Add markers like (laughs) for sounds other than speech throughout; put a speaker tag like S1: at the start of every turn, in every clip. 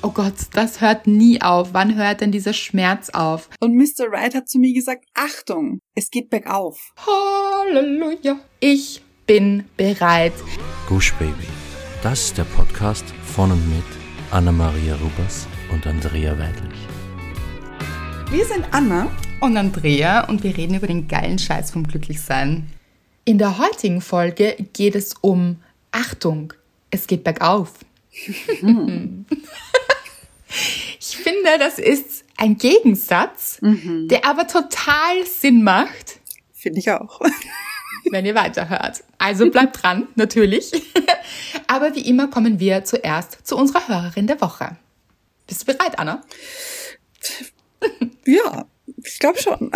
S1: Oh Gott, das hört nie auf. Wann hört denn dieser Schmerz auf?
S2: Und Mr. Wright hat zu mir gesagt, Achtung, es geht bergauf.
S1: Halleluja. Ich bin bereit.
S3: Gush Baby. Das ist der Podcast von und mit Anna-Maria Rubers und Andrea Weidlich.
S2: Wir sind Anna
S1: und Andrea und wir reden über den geilen Scheiß vom Glücklichsein. In der heutigen Folge geht es um Achtung, es geht bergauf. (laughs) (laughs) ich finde, das ist ein Gegensatz, mhm. der aber total Sinn macht.
S2: Finde ich auch. (laughs)
S1: wenn ihr weiterhört. Also bleibt dran, natürlich. (laughs) Aber wie immer kommen wir zuerst zu unserer Hörerin der Woche. Bist du bereit, Anna? (laughs)
S2: Ja, ich glaube schon. Und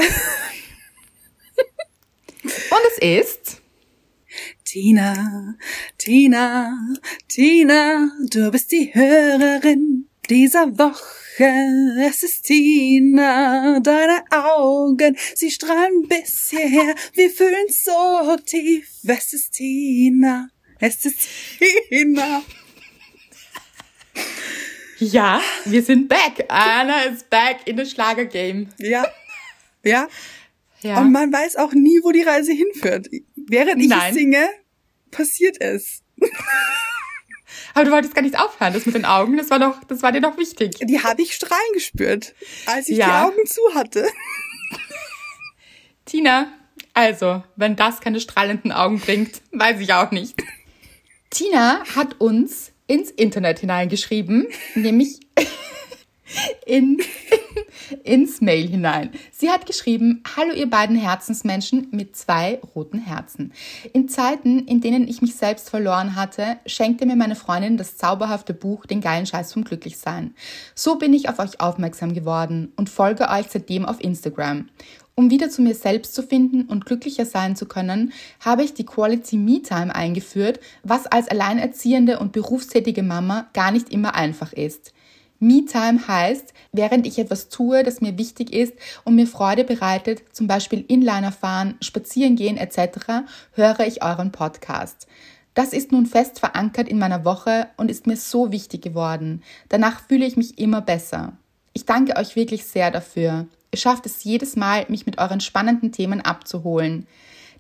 S1: es ist
S2: Tina, Tina, Tina, du bist die Hörerin dieser Woche. Es ist Tina, deine Augen, sie strahlen bis hierher, wir fühlen so tief. Es ist Tina, es ist Tina.
S1: Ja, wir sind back. Anna ist back in the Schlager-Game.
S2: Ja, ja. Ja. Und man weiß auch nie, wo die Reise hinführt. Während ich Nein. singe, passiert es. (laughs)
S1: Aber du wolltest gar nicht aufhören, das mit den Augen, das war doch, das war dir noch wichtig.
S2: Die habe ich strahlen gespürt, als ich ja. die Augen zu hatte. (laughs)
S1: Tina, also, wenn das keine strahlenden Augen bringt, weiß ich auch nicht. Tina hat uns ins Internet hineingeschrieben, nämlich in, ins Mail hinein. Sie hat geschrieben, Hallo ihr beiden Herzensmenschen mit zwei roten Herzen. In Zeiten, in denen ich mich selbst verloren hatte, schenkte mir meine Freundin das zauberhafte Buch Den geilen Scheiß vom Glücklichsein. So bin ich auf euch aufmerksam geworden und folge euch seitdem auf Instagram. Um wieder zu mir selbst zu finden und glücklicher sein zu können, habe ich die Quality Me Time eingeführt, was als alleinerziehende und berufstätige Mama gar nicht immer einfach ist. Me-Time heißt, während ich etwas tue, das mir wichtig ist und mir Freude bereitet, zum Beispiel Inliner fahren, spazieren gehen etc., höre ich euren Podcast. Das ist nun fest verankert in meiner Woche und ist mir so wichtig geworden. Danach fühle ich mich immer besser. Ich danke euch wirklich sehr dafür. Ihr schafft es jedes Mal, mich mit euren spannenden Themen abzuholen.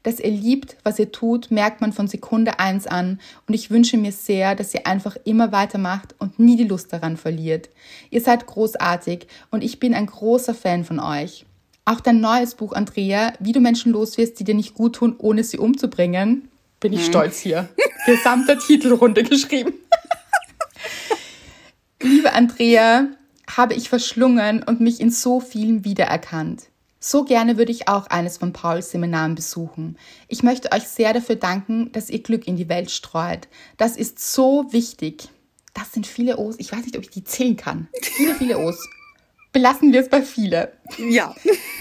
S1: Dass ihr liebt, was ihr tut, merkt man von Sekunde eins an und ich wünsche mir sehr, dass ihr einfach immer weitermacht und nie die Lust daran verliert. Ihr seid großartig und ich bin ein großer Fan von euch. Auch dein neues Buch, Andrea, wie du Menschen loswirst, die dir nicht gut tun, ohne sie umzubringen, bin ich hm. stolz hier. (laughs) Gesamter Titel runtergeschrieben. (laughs) Liebe Andrea, habe ich verschlungen und mich in so vielen wiedererkannt. So gerne würde ich auch eines von Pauls Seminaren besuchen. Ich möchte euch sehr dafür danken, dass ihr Glück in die Welt streut. Das ist so wichtig. Das sind viele O's. Ich weiß nicht, ob ich die zählen kann. Viele, viele O's. Belassen wir es bei viele.
S2: Ja,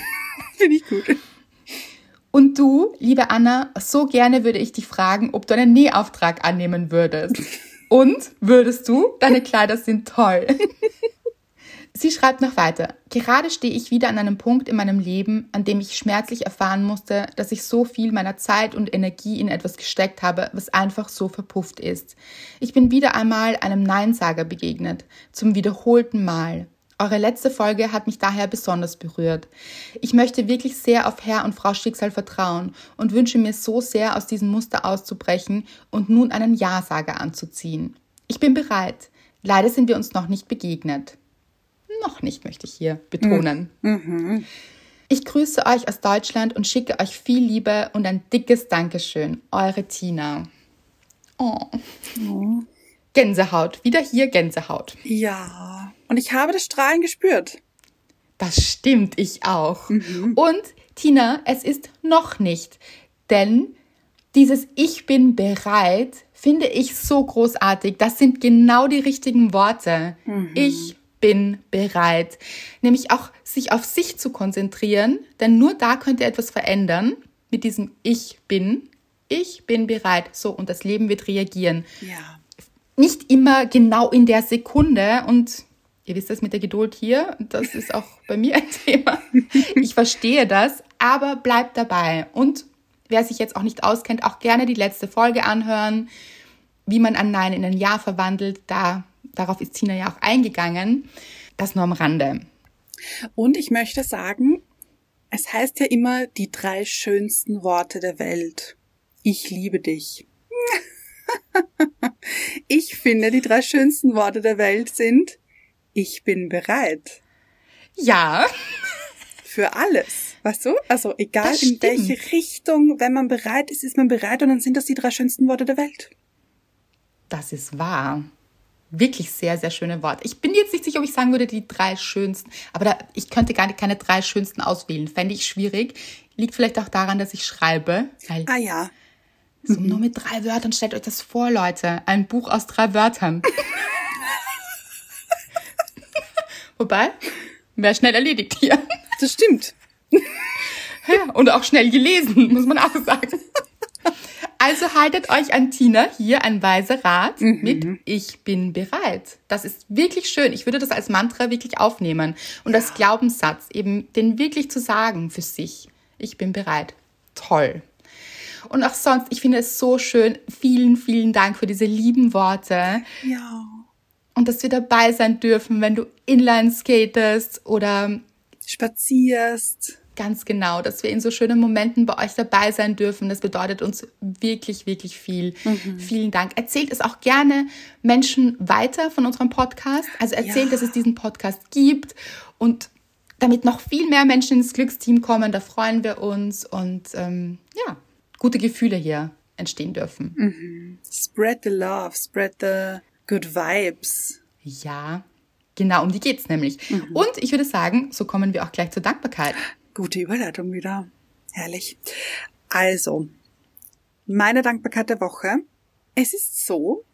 S2: (laughs) finde ich gut.
S1: Und du, liebe Anna, so gerne würde ich dich fragen, ob du einen Nähauftrag annehmen würdest. Und würdest du? Deine Kleider sind toll. (laughs) Sie schreibt noch weiter. Gerade stehe ich wieder an einem Punkt in meinem Leben, an dem ich schmerzlich erfahren musste, dass ich so viel meiner Zeit und Energie in etwas gesteckt habe, was einfach so verpufft ist. Ich bin wieder einmal einem Neinsager begegnet, zum wiederholten Mal. Eure letzte Folge hat mich daher besonders berührt. Ich möchte wirklich sehr auf Herr und Frau Schicksal vertrauen und wünsche mir so sehr, aus diesem Muster auszubrechen und nun einen Ja-Sager anzuziehen. Ich bin bereit. Leider sind wir uns noch nicht begegnet noch nicht, möchte ich hier betonen. Mhm. Ich grüße euch aus Deutschland und schicke euch viel Liebe und ein dickes Dankeschön. Eure Tina. Oh. oh. Gänsehaut. Wieder hier Gänsehaut.
S2: Ja. Und ich habe das Strahlen gespürt.
S1: Das stimmt, ich auch. Mhm. Und Tina, es ist noch nicht. Denn dieses Ich bin bereit finde ich so großartig. Das sind genau die richtigen Worte. Mhm. Ich bin bereit. Nämlich auch sich auf sich zu konzentrieren, denn nur da könnt ihr etwas verändern mit diesem Ich bin. Ich bin bereit. So, und das Leben wird reagieren.
S2: Ja.
S1: Nicht immer genau in der Sekunde und ihr wisst das mit der Geduld hier, das ist auch bei mir ein (laughs) Thema. Ich verstehe das, aber bleibt dabei. Und wer sich jetzt auch nicht auskennt, auch gerne die letzte Folge anhören, wie man ein Nein in ein Ja verwandelt. Da darauf ist Tina ja auch eingegangen. Das nur am Rande.
S2: Und ich möchte sagen, es heißt ja immer die drei schönsten Worte der Welt. Ich liebe dich. (laughs) ich finde, die drei schönsten Worte der Welt sind Ich bin bereit.
S1: Ja.
S2: Für alles. Weißt du? Also egal in welche Richtung, wenn man bereit ist, ist man bereit und dann sind das die drei schönsten Worte der Welt.
S1: Das ist wahr. Wirklich sehr, sehr schöne Worte. Ich bin jetzt nicht sicher, ob ich sagen würde, die drei schönsten, aber da, ich könnte gar keine drei schönsten auswählen. Fände ich schwierig. Liegt vielleicht auch daran, dass ich schreibe.
S2: ah ja.
S1: So mhm. nur mit drei Wörtern. Stellt euch das vor, Leute. Ein Buch aus drei Wörtern. (laughs) Wobei, wäre schnell erledigt hier.
S2: Das stimmt.
S1: Ja, und auch schnell gelesen, muss man auch sagen. (laughs) Also haltet euch an Tina hier ein weiser Rat mhm. mit Ich bin bereit. Das ist wirklich schön. Ich würde das als Mantra wirklich aufnehmen und ja. als Glaubenssatz eben den wirklich zu sagen für sich. Ich bin bereit. Toll. Und auch sonst, ich finde es so schön. Vielen, vielen Dank für diese lieben Worte.
S2: Ja.
S1: Und dass wir dabei sein dürfen, wenn du Inline skatest oder
S2: spazierst
S1: Ganz genau, dass wir in so schönen Momenten bei euch dabei sein dürfen. Das bedeutet uns wirklich, wirklich viel. Mhm. Vielen Dank. Erzählt es auch gerne Menschen weiter von unserem Podcast. Also erzählt, ja. dass es diesen Podcast gibt und damit noch viel mehr Menschen ins Glücksteam kommen. Da freuen wir uns und ähm, ja, gute Gefühle hier entstehen dürfen.
S2: Mhm. Spread the love, spread the good vibes.
S1: Ja, genau, um die geht's nämlich. Mhm. Und ich würde sagen, so kommen wir auch gleich zur Dankbarkeit.
S2: Gute Überleitung wieder. Herrlich. Also, meine Dankbarkeit der Woche. Es ist so,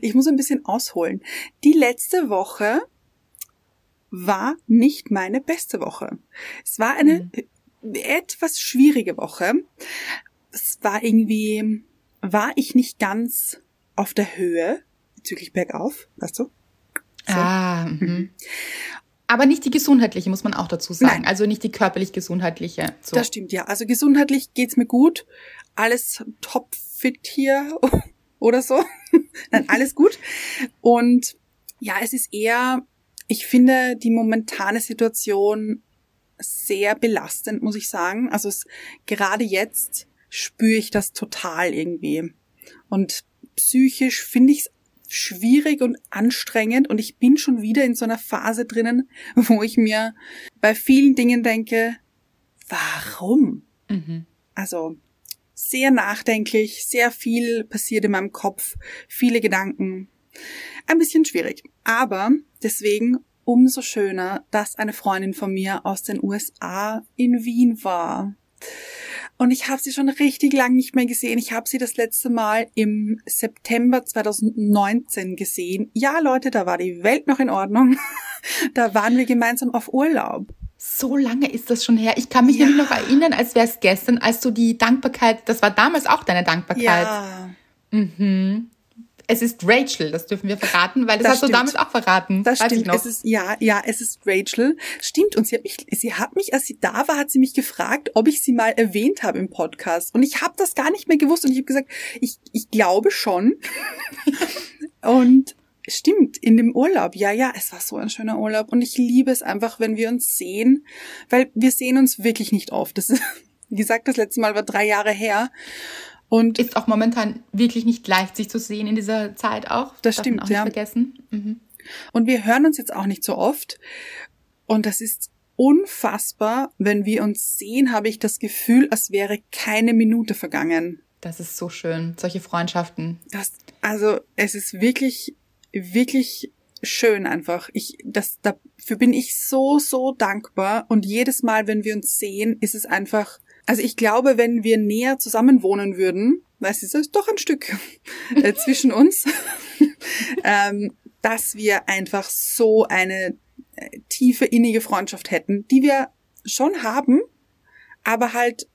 S2: ich muss ein bisschen ausholen. Die letzte Woche war nicht meine beste Woche. Es war eine mhm. etwas schwierige Woche. Es war irgendwie, war ich nicht ganz auf der Höhe bezüglich bergauf, weißt du?
S1: So. Ah, mhm. Aber nicht die gesundheitliche, muss man auch dazu sagen. Nein. Also nicht die körperlich-gesundheitliche.
S2: So. Das stimmt, ja. Also gesundheitlich geht's mir gut. Alles topfit hier (laughs) oder so. (laughs) Nein, alles gut. Und ja, es ist eher, ich finde die momentane Situation sehr belastend, muss ich sagen. Also es, gerade jetzt spüre ich das total irgendwie. Und psychisch finde ich es schwierig und anstrengend und ich bin schon wieder in so einer Phase drinnen, wo ich mir bei vielen Dingen denke, warum? Mhm. Also sehr nachdenklich, sehr viel passiert in meinem Kopf, viele Gedanken. Ein bisschen schwierig. Aber deswegen umso schöner, dass eine Freundin von mir aus den USA in Wien war. Und ich habe sie schon richtig lang nicht mehr gesehen. Ich habe sie das letzte Mal im September 2019 gesehen. Ja, Leute, da war die Welt noch in Ordnung. (laughs) da waren wir gemeinsam auf Urlaub.
S1: So lange ist das schon her. Ich kann mich ja. nämlich noch erinnern, als wäre es gestern, als du die Dankbarkeit, das war damals auch deine Dankbarkeit. Ja. Mhm es ist Rachel, das dürfen wir verraten, weil das, das hast stimmt. du damals auch verraten.
S2: Das Weiß stimmt. Es ist, ja, ja, es ist Rachel. Stimmt. Und sie hat mich, sie hat mich, als sie da war, hat sie mich gefragt, ob ich sie mal erwähnt habe im Podcast. Und ich habe das gar nicht mehr gewusst. Und ich habe gesagt, ich, ich glaube schon. (laughs) und stimmt, in dem Urlaub. Ja, ja, es war so ein schöner Urlaub. Und ich liebe es einfach, wenn wir uns sehen, weil wir sehen uns wirklich nicht oft. Das ist, (laughs) wie gesagt, das letzte Mal war drei Jahre her.
S1: Und ist auch momentan wirklich nicht leicht, sich zu sehen in dieser Zeit auch.
S2: Das Darf stimmt,
S1: auch
S2: ja.
S1: Nicht vergessen. Mhm.
S2: Und wir hören uns jetzt auch nicht so oft. Und das ist unfassbar. Wenn wir uns sehen, habe ich das Gefühl, als wäre keine Minute vergangen.
S1: Das ist so schön. Solche Freundschaften.
S2: Das, also, es ist wirklich, wirklich schön einfach. Ich, das, dafür bin ich so, so dankbar. Und jedes Mal, wenn wir uns sehen, ist es einfach also ich glaube, wenn wir näher zusammen wohnen würden, weil es ist doch ein Stück äh, (laughs) zwischen uns, (laughs) ähm, dass wir einfach so eine äh, tiefe, innige Freundschaft hätten, die wir schon haben, aber halt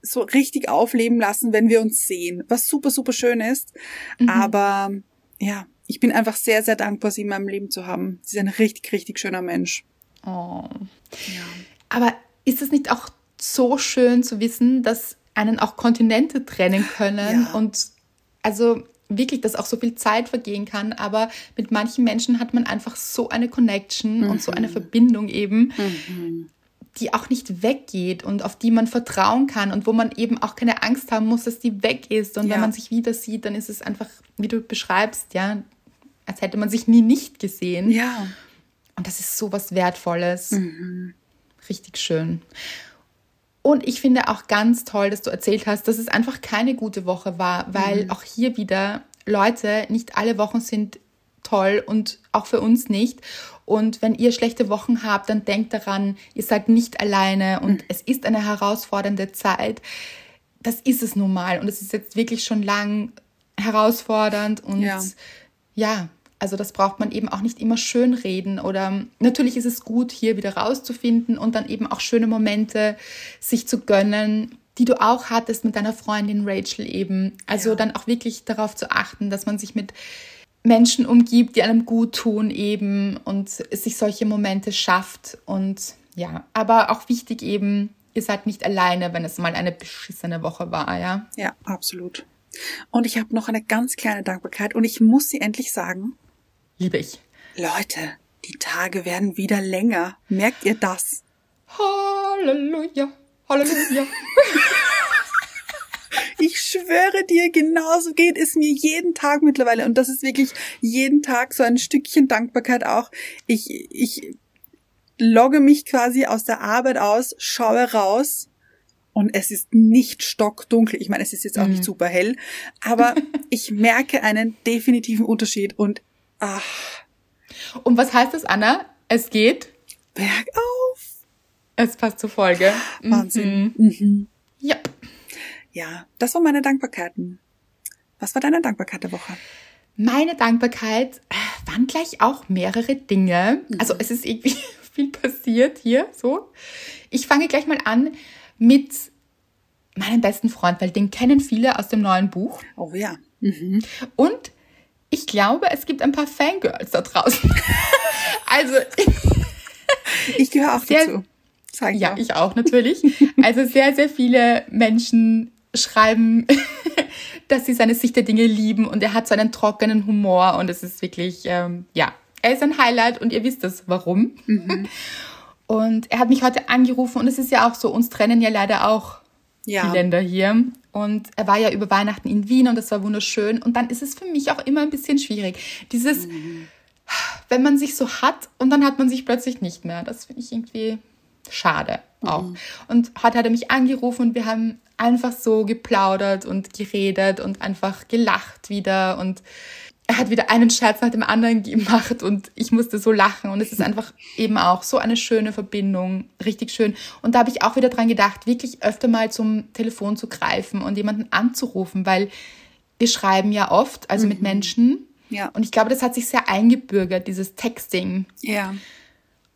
S2: so richtig aufleben lassen, wenn wir uns sehen, was super, super schön ist. Mhm. Aber ja, ich bin einfach sehr, sehr dankbar, sie in meinem Leben zu haben. Sie ist ein richtig, richtig schöner Mensch.
S1: Oh. Ja. Aber ist es nicht auch so schön zu wissen, dass einen auch Kontinente trennen können. Ja. Und also wirklich, dass auch so viel Zeit vergehen kann, aber mit manchen Menschen hat man einfach so eine Connection und so eine Verbindung eben, die auch nicht weggeht und auf die man vertrauen kann und wo man eben auch keine Angst haben muss, dass die weg ist. Und
S2: Ja.
S1: wenn man sich wieder sieht, dann ist es einfach, wie du beschreibst, ja, als hätte man sich nie nicht gesehen.
S2: Ja.
S1: Und das ist so was Wertvolles. Richtig schön. Und ich finde auch ganz toll, dass du erzählt hast, dass es einfach keine gute Woche war, weil auch hier wieder, Leute, nicht alle Wochen sind toll und auch für uns nicht. Und wenn ihr schlechte Wochen habt, dann denkt daran, ihr seid nicht alleine und es ist eine herausfordernde Zeit. Das ist es nun mal. Und es ist jetzt wirklich schon lang herausfordernd und
S2: Ja.
S1: ja, also das braucht man eben auch nicht immer schön reden oder natürlich ist es gut, hier wieder rauszufinden und dann eben auch schöne Momente sich zu gönnen, die du auch hattest mit deiner Freundin Rachel eben. Also
S2: Ja.
S1: dann auch wirklich darauf zu achten, dass man sich mit Menschen umgibt, die einem gut tun eben und sich solche Momente schafft und ja, aber auch wichtig eben, ihr seid nicht alleine, wenn es mal eine beschissene Woche war, ja.
S2: Ja, absolut. Und ich habe noch eine ganz kleine Dankbarkeit und ich muss sie endlich sagen.
S1: Liebe ich.
S2: Leute, die Tage werden wieder länger. Merkt ihr das?
S1: Halleluja, Halleluja. (laughs)
S2: Ich schwöre dir, genauso geht es mir jeden Tag mittlerweile. Und das ist wirklich jeden Tag so ein Stückchen Dankbarkeit auch. Ich, ich logge mich quasi aus der Arbeit aus, schaue raus und es ist nicht stockdunkel. Ich meine, es ist jetzt auch nicht super hell, aber (laughs) ich merke einen definitiven Unterschied und ach,
S1: Und was heißt das, Anna? Es geht.
S2: bergauf.
S1: Es passt zur Folge.
S2: Wahnsinn.
S1: Mhm.
S2: Mhm.
S1: Ja.
S2: Ja, das waren meine Dankbarkeiten. Was war deine Dankbarkeit der Woche?
S1: Meine Dankbarkeit äh, waren gleich auch mehrere Dinge. Also es ist irgendwie (laughs) viel passiert hier, so. Ich fange gleich mal an mit meinem besten Freund, weil den kennen viele aus dem neuen Buch.
S2: Oh ja. Mhm.
S1: Und ich glaube, es gibt ein paar Fangirls da draußen. (laughs) also (laughs)
S2: Ich gehöre auch
S1: Sehr-
S2: dazu. Sag ich
S1: Ja,
S2: auch.
S1: ich auch natürlich. Also sehr, sehr viele Menschen schreiben, (laughs) dass sie seine Sicht der Dinge lieben und er hat so einen trockenen Humor und es ist wirklich, ähm, ja, er ist ein Highlight und ihr wisst es, warum. Und er hat mich heute angerufen und es ist ja auch so, uns trennen ja leider auch
S2: Ja.
S1: die Länder hier. Und er war ja über Weihnachten in Wien und das war wunderschön. Und dann ist es für mich auch immer ein bisschen schwierig. Dieses, wenn man sich so hat und dann hat man sich plötzlich nicht mehr. Das finde ich irgendwie schade auch. Und heute hat er mich angerufen und wir haben einfach so geplaudert und geredet und einfach gelacht wieder und er hat wieder einen Scherz nach dem anderen gemacht und ich musste so lachen und es ist einfach eben auch so eine schöne Verbindung, richtig schön. Und da habe ich auch wieder dran gedacht, wirklich öfter mal zum Telefon zu greifen und jemanden anzurufen, weil wir schreiben ja oft, also mit Menschen.
S2: Ja.
S1: Und ich glaube, das hat sich sehr eingebürgert, dieses Texting.
S2: Ja.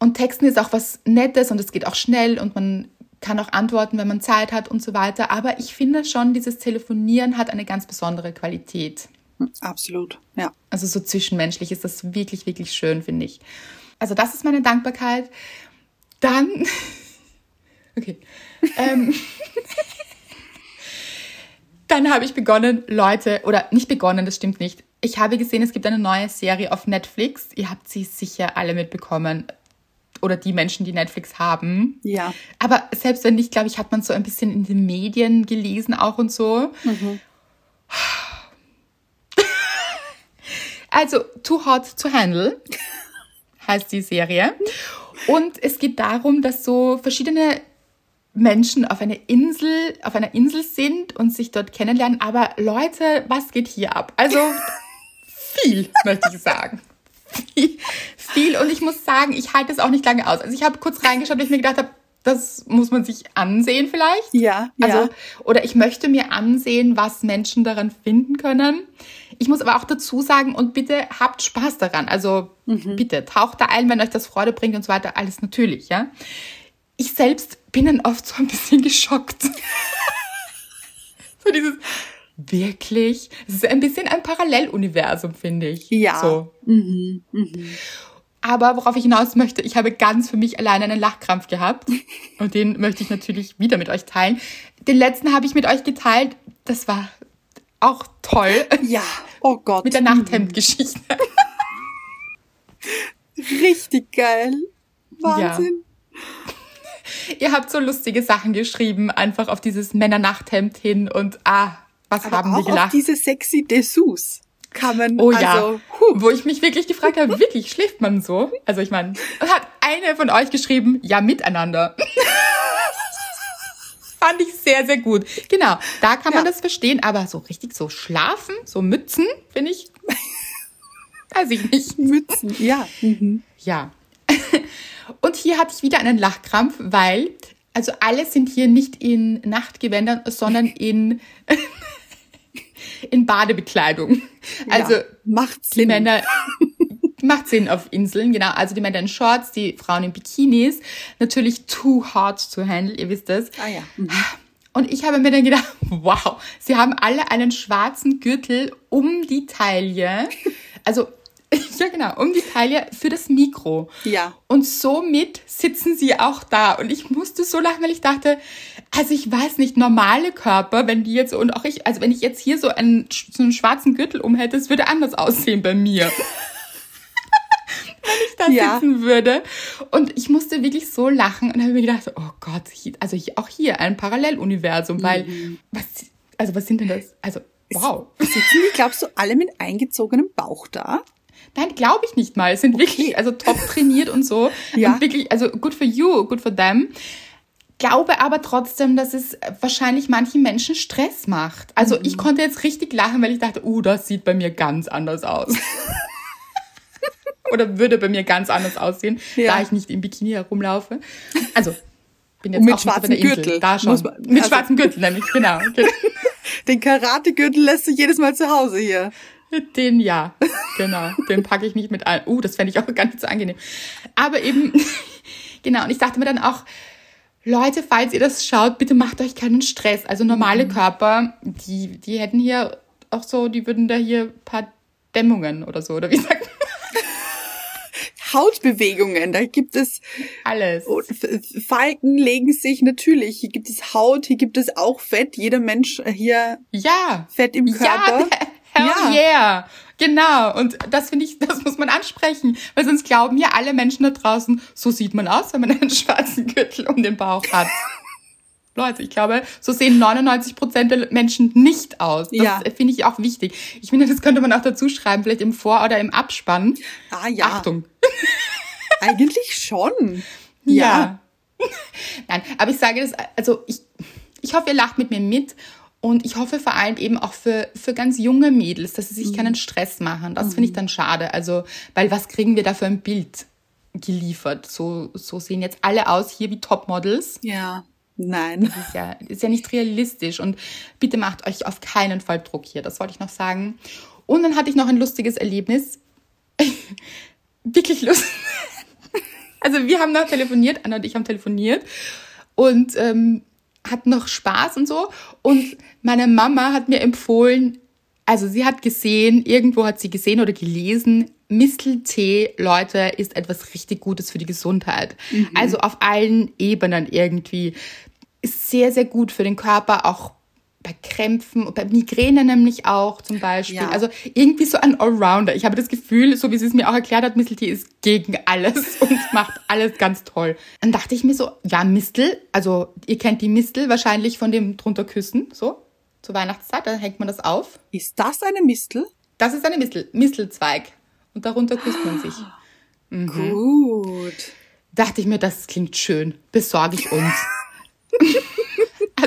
S1: Und Texten ist auch was Nettes und es geht auch schnell und man kann auch antworten, wenn man Zeit hat und so weiter. Aber ich finde schon, dieses Telefonieren hat eine ganz besondere Qualität.
S2: Absolut. Ja.
S1: Also so zwischenmenschlich ist das wirklich, wirklich schön, finde ich. Also das ist meine Dankbarkeit. Dann, (laughs) okay, ähm, (laughs) dann habe ich begonnen, Leute, oder nicht begonnen, das stimmt nicht. Ich habe gesehen, es gibt eine neue Serie auf Netflix. Ihr habt sie sicher alle mitbekommen. Oder die Menschen, die Netflix haben.
S2: Ja.
S1: Aber selbst wenn nicht, glaube ich, hat man so ein bisschen in den Medien gelesen auch und so. Also, Too Hot to Handle heißt die Serie. Und es geht darum, dass so verschiedene Menschen auf einer Insel, auf einer Insel sind und sich dort kennenlernen. Aber Leute, was geht hier ab? Also viel, (laughs) möchte ich sagen. Viel, viel. Und ich muss sagen, ich halte es auch nicht lange aus. Also ich habe kurz reingeschaut, weil ich mir gedacht habe, das muss man sich ansehen vielleicht.
S2: Ja, ja.
S1: Also, oder ich möchte mir ansehen, was Menschen daran finden können. Ich muss aber auch dazu sagen, und bitte habt Spaß daran. Also bitte taucht da ein, wenn euch das Freude bringt und so weiter. Alles natürlich, ja. Ich selbst bin dann oft so ein bisschen geschockt. (laughs) so dieses, wirklich? Es ist ein bisschen ein Paralleluniversum, finde ich.
S2: Ja.
S1: So.
S2: Mhm. Mhm.
S1: Aber worauf ich hinaus möchte, ich habe ganz für mich alleine einen Lachkrampf gehabt. (laughs) Und den möchte ich natürlich wieder mit euch teilen. Den letzten habe ich mit euch geteilt. Das war auch toll.
S2: Ja. Oh Gott.
S1: Mit der Nachthemdgeschichte. (laughs)
S2: Richtig geil. Wahnsinn.
S1: Ihr habt so lustige Sachen geschrieben, einfach auf dieses Männernachthemd hin und ah, was
S2: Aber
S1: haben
S2: auch
S1: wir gelacht.
S2: auf diese sexy Dessous kann man,
S1: Oh ja,
S2: also, huh,
S1: wo ich mich wirklich gefragt habe, wirklich schläft man so? Also ich meine, hat eine von euch geschrieben, ja miteinander. (laughs) Fand ich sehr, sehr gut. Genau, da kann man
S2: Ja.
S1: das verstehen, aber so richtig so schlafen, so Mützen, finde ich, (laughs) weiß ich nicht.
S2: Mützen, ja. Mhm.
S1: Ja. (laughs) Und hier hatte ich wieder einen Lachkrampf, weil, also alle sind hier nicht in Nachtgewändern, sondern (laughs) in, in Badebekleidung. Also
S2: ja, macht
S1: die. Männer macht Sinn auf Inseln, genau. Also die Männer in Shorts, die Frauen in Bikinis. Natürlich too hard to handle, ihr wisst es.
S2: Ah ja. Mhm.
S1: Und ich habe mir dann gedacht, (laughs) wow, sie haben alle einen schwarzen Gürtel um die Taille. Also, (laughs) ja genau, um die Taille für das Mikro.
S2: Ja.
S1: Und somit sitzen sie auch da. Und ich musste so lachen, weil ich dachte, also ich weiß nicht, normale Körper, wenn die jetzt, und auch ich, also wenn ich jetzt hier so einen, so einen schwarzen Gürtel um hätte, es würde anders aussehen bei mir. (laughs) wenn ich da
S2: Ja.
S1: sitzen würde. Und ich musste wirklich so lachen und habe mir gedacht, oh Gott, also auch hier ein Paralleluniversum, weil, was, also was sind denn das? Also, wow.
S2: Sitzen die, glaubst du, alle mit eingezogenem Bauch da?
S1: Nein, glaube ich nicht mal. Es sind wirklich, also top trainiert und so.
S2: Ja.
S1: Und wirklich, also good for you, good for them. Glaube aber trotzdem, dass es wahrscheinlich manchen Menschen Stress macht. Also
S2: Mhm.
S1: ich konnte jetzt richtig lachen, weil ich dachte, uh, das sieht bei mir ganz anders aus. (laughs) Oder würde bei mir ganz anders aussehen,
S2: Ja.
S1: da ich nicht im Bikini herumlaufe. Also, bin jetzt
S2: Und mit
S1: auch
S2: schwarzem. Gürtel,
S1: Da schon.
S2: man-
S1: mit
S2: also-
S1: schwarzem Gürtel nämlich, genau. (laughs)
S2: Den Karategürtel lässt du jedes Mal zu Hause hier.
S1: Den ja, genau. Den packe ich nicht mit ein. Uh, das fände ich auch gar nicht so angenehm. Aber eben, (laughs) genau. Und ich dachte mir dann auch, Leute, falls ihr das schaut, bitte macht euch keinen Stress. Also normale Körper, die, die hätten hier auch so, die würden da hier ein paar Dämmungen oder so, oder wie sagt man?
S2: Hautbewegungen, da gibt es
S1: Alles.
S2: F- F- Falten legen sich natürlich. Hier gibt es Haut, hier gibt es auch Fett. Jeder Mensch äh, hier
S1: Ja.
S2: Fett im Körper.
S1: Ja, (laughs) hell
S2: Ja.
S1: yeah. Genau. Und das finde ich, (laughs) das muss man ansprechen. Weil sonst glauben ja alle Menschen da draußen, so sieht man aus, wenn man (laughs) einen schwarzen Gürtel um den Bauch hat. Leute, ich glaube, so sehen 99 Prozent der Menschen nicht aus. Das
S2: Ja.
S1: finde ich auch wichtig. Ich finde, das könnte man auch dazu schreiben, vielleicht im Vor- oder im Abspann.
S2: Ah ja,
S1: Achtung. (laughs)
S2: eigentlich schon.
S1: Ja. (laughs) Nein, aber ich sage das, also ich, ich hoffe, ihr lacht mit mir mit und ich hoffe vor allem eben auch für, für ganz junge Mädels, dass sie sich keinen Stress machen. Das finde ich dann schade. Also, weil was kriegen wir da für ein Bild geliefert? So, so sehen jetzt alle aus hier wie Topmodels.
S2: Ja. Nein.
S1: Ist ja, ist ja nicht realistisch und bitte macht euch auf keinen Fall Druck hier. Das wollte ich noch sagen. Und dann hatte ich noch ein lustiges Erlebnis. Wirklich lustig. (laughs) Also wir haben noch telefoniert, Anna und ich haben telefoniert und ähm, hatten noch Spaß und so. Und meine Mama hat mir empfohlen, also sie hat gesehen, irgendwo hat sie gesehen oder gelesen, Misteltee, Leute, ist etwas richtig Gutes für die Gesundheit. Also auf allen Ebenen irgendwie. Ist sehr, sehr gut für den Körper, auch bei Krämpfen, bei Migräne nämlich auch zum Beispiel.
S2: Ja.
S1: Also irgendwie so ein Allrounder. Ich habe das Gefühl, so wie sie es mir auch erklärt hat, Misteltee ist gegen alles (laughs) und macht alles ganz toll. Dann dachte ich mir so, ja, Mistel, also ihr kennt die Mistel wahrscheinlich von dem drunter küssen, so zur Weihnachtszeit, da hängt man das auf.
S2: Ist das eine Mistel?
S1: Das ist eine Mistel, Mistelzweig und darunter küsst man sich.
S2: Gut.
S1: Dachte ich mir, das klingt schön, besorge ich uns. (laughs)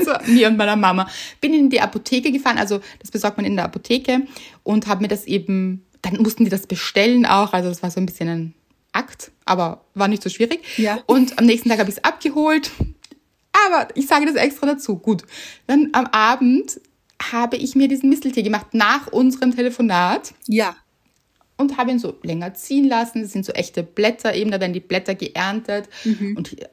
S1: also mir und meiner Mama. Bin in die Apotheke gefahren, also das besorgt man in der Apotheke und habe mir das eben, dann mussten die das bestellen auch, also das war so ein bisschen ein Akt, aber war nicht so schwierig.
S2: Ja.
S1: Und am nächsten Tag habe ich es abgeholt. Aber ich sage das extra dazu. Gut. Dann am Abend habe ich mir diesen Misteltee gemacht nach unserem Telefonat
S2: Ja.
S1: und habe ihn so länger ziehen lassen. Das sind so echte Blätter eben, da werden die Blätter geerntet und hier